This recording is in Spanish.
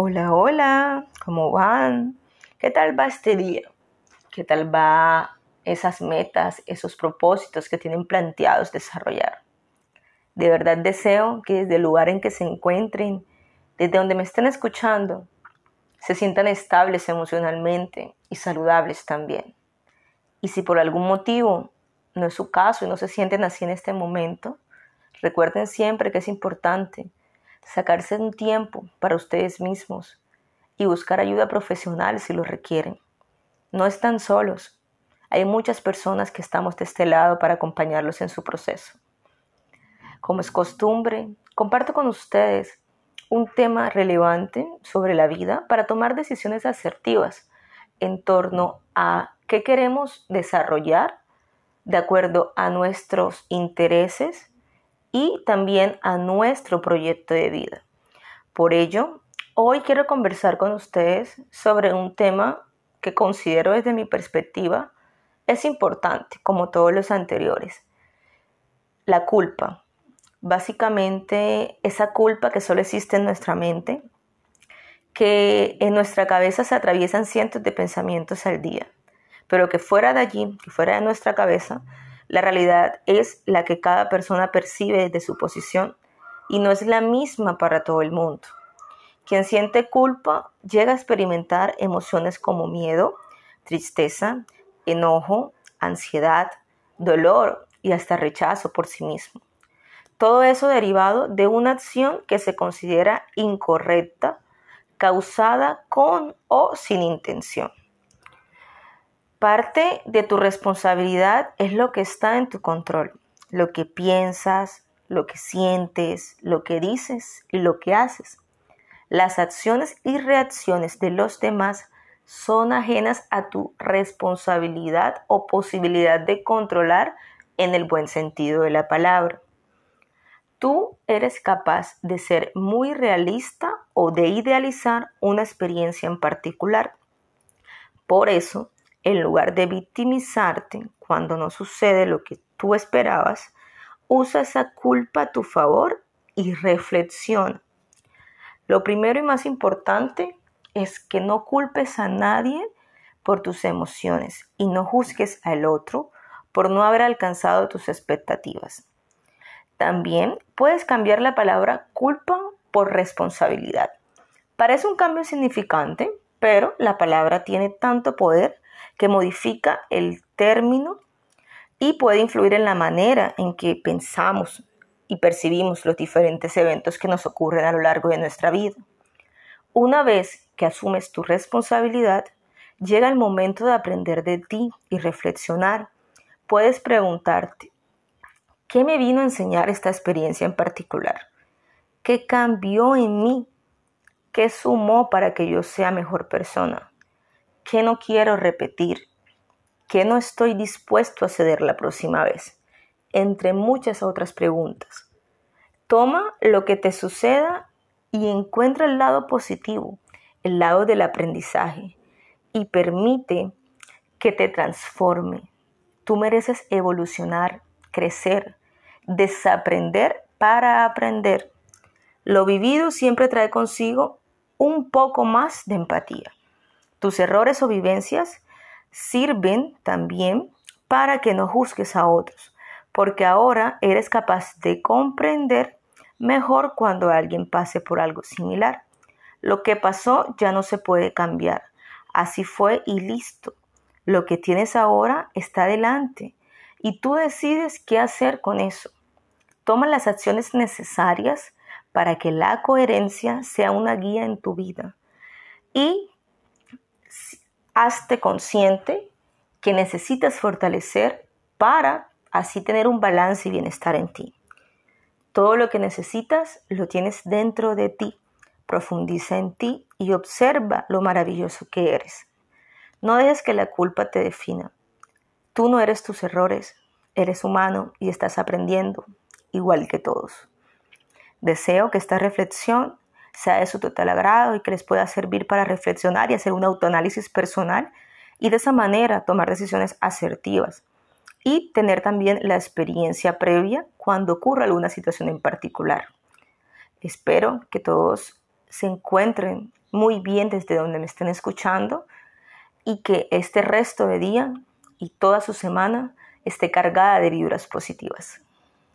Hola, hola, ¿cómo van? ¿Qué tal va este día? ¿Qué tal va esas metas, esos propósitos que tienen planteados desarrollar? De verdad deseo que desde el lugar en que se encuentren, desde donde me estén escuchando, se sientan estables emocionalmente y saludables también. Y si por algún motivo no es su caso y no se sienten así en este momento, recuerden siempre que es importante sacarse un tiempo para ustedes mismos y buscar ayuda profesional si lo requieren. No están solos. Hay muchas personas que estamos de este lado para acompañarlos en su proceso. Como es costumbre, comparto con ustedes un tema relevante sobre la vida para tomar decisiones asertivas en torno a qué queremos desarrollar de acuerdo a nuestros intereses y también a nuestro proyecto de vida. Por ello, hoy quiero conversar con ustedes sobre un tema que considero desde mi perspectiva es importante, como todos los anteriores. La culpa. Básicamente, esa culpa que solo existe en nuestra mente, que en nuestra cabeza se atraviesan cientos de pensamientos al día, pero que fuera de allí, fuera de nuestra cabeza, la realidad es la que cada persona percibe desde su posición y no es la misma para todo el mundo. Quien siente culpa llega a experimentar emociones como miedo, tristeza, enojo, ansiedad, dolor y hasta rechazo por sí mismo. Todo eso derivado de una acción que se considera incorrecta, causada con o sin intención. Parte de tu responsabilidad es lo que está en tu control, lo que piensas, lo que sientes, lo que dices y lo que haces. Las acciones y reacciones de los demás son ajenas a tu responsabilidad o posibilidad de controlar en el buen sentido de la palabra. Tú eres capaz de ser muy realista o de idealizar una experiencia en particular. Por eso, en lugar de victimizarte cuando no sucede lo que tú esperabas, usa esa culpa a tu favor y reflexiona. Lo primero y más importante es que no culpes a nadie por tus emociones y no juzgues al otro por no haber alcanzado tus expectativas. También puedes cambiar la palabra culpa por responsabilidad. Parece un cambio significante, pero la palabra tiene tanto poder que modifica el término y puede influir en la manera en que pensamos y percibimos los diferentes eventos que nos ocurren a lo largo de nuestra vida. Una vez que asumes tu responsabilidad, llega el momento de aprender de ti y reflexionar. Puedes preguntarte, ¿qué me vino a enseñar esta experiencia en particular? ¿Qué cambió en mí? ¿Qué sumó para que yo sea mejor persona? ¿Qué no quiero repetir? ¿Qué no estoy dispuesto a ceder la próxima vez? Entre muchas otras preguntas. Toma lo que te suceda y encuentra el lado positivo, el lado del aprendizaje y permite que te transforme. Tú mereces evolucionar, crecer, desaprender para aprender. Lo vivido siempre trae consigo un poco más de empatía. Tus errores o vivencias sirven también para que no juzgues a otros, porque ahora eres capaz de comprender mejor cuando alguien pase por algo similar. Lo que pasó ya no se puede cambiar. Así fue y listo. Lo que tienes ahora está delante y tú decides qué hacer con eso. Toma las acciones necesarias para que la coherencia sea una guía en tu vida y hazte consciente que necesitas fortalecer para así tener un balance y bienestar en ti. Todo lo que necesitas lo tienes dentro de ti. Profundiza en ti y observa lo maravilloso que eres. No dejes que la culpa te defina. Tú no eres tus errores, eres humano y estás aprendiendo, igual que todos. Deseo que esta reflexión sea de su total agrado y que les pueda servir para reflexionar y hacer un autoanálisis personal y de esa manera tomar decisiones asertivas y tener también la experiencia previa cuando ocurra alguna situación en particular. Espero que todos se encuentren muy bien desde donde me estén escuchando y que este resto de día y toda su semana esté cargada de vibras positivas.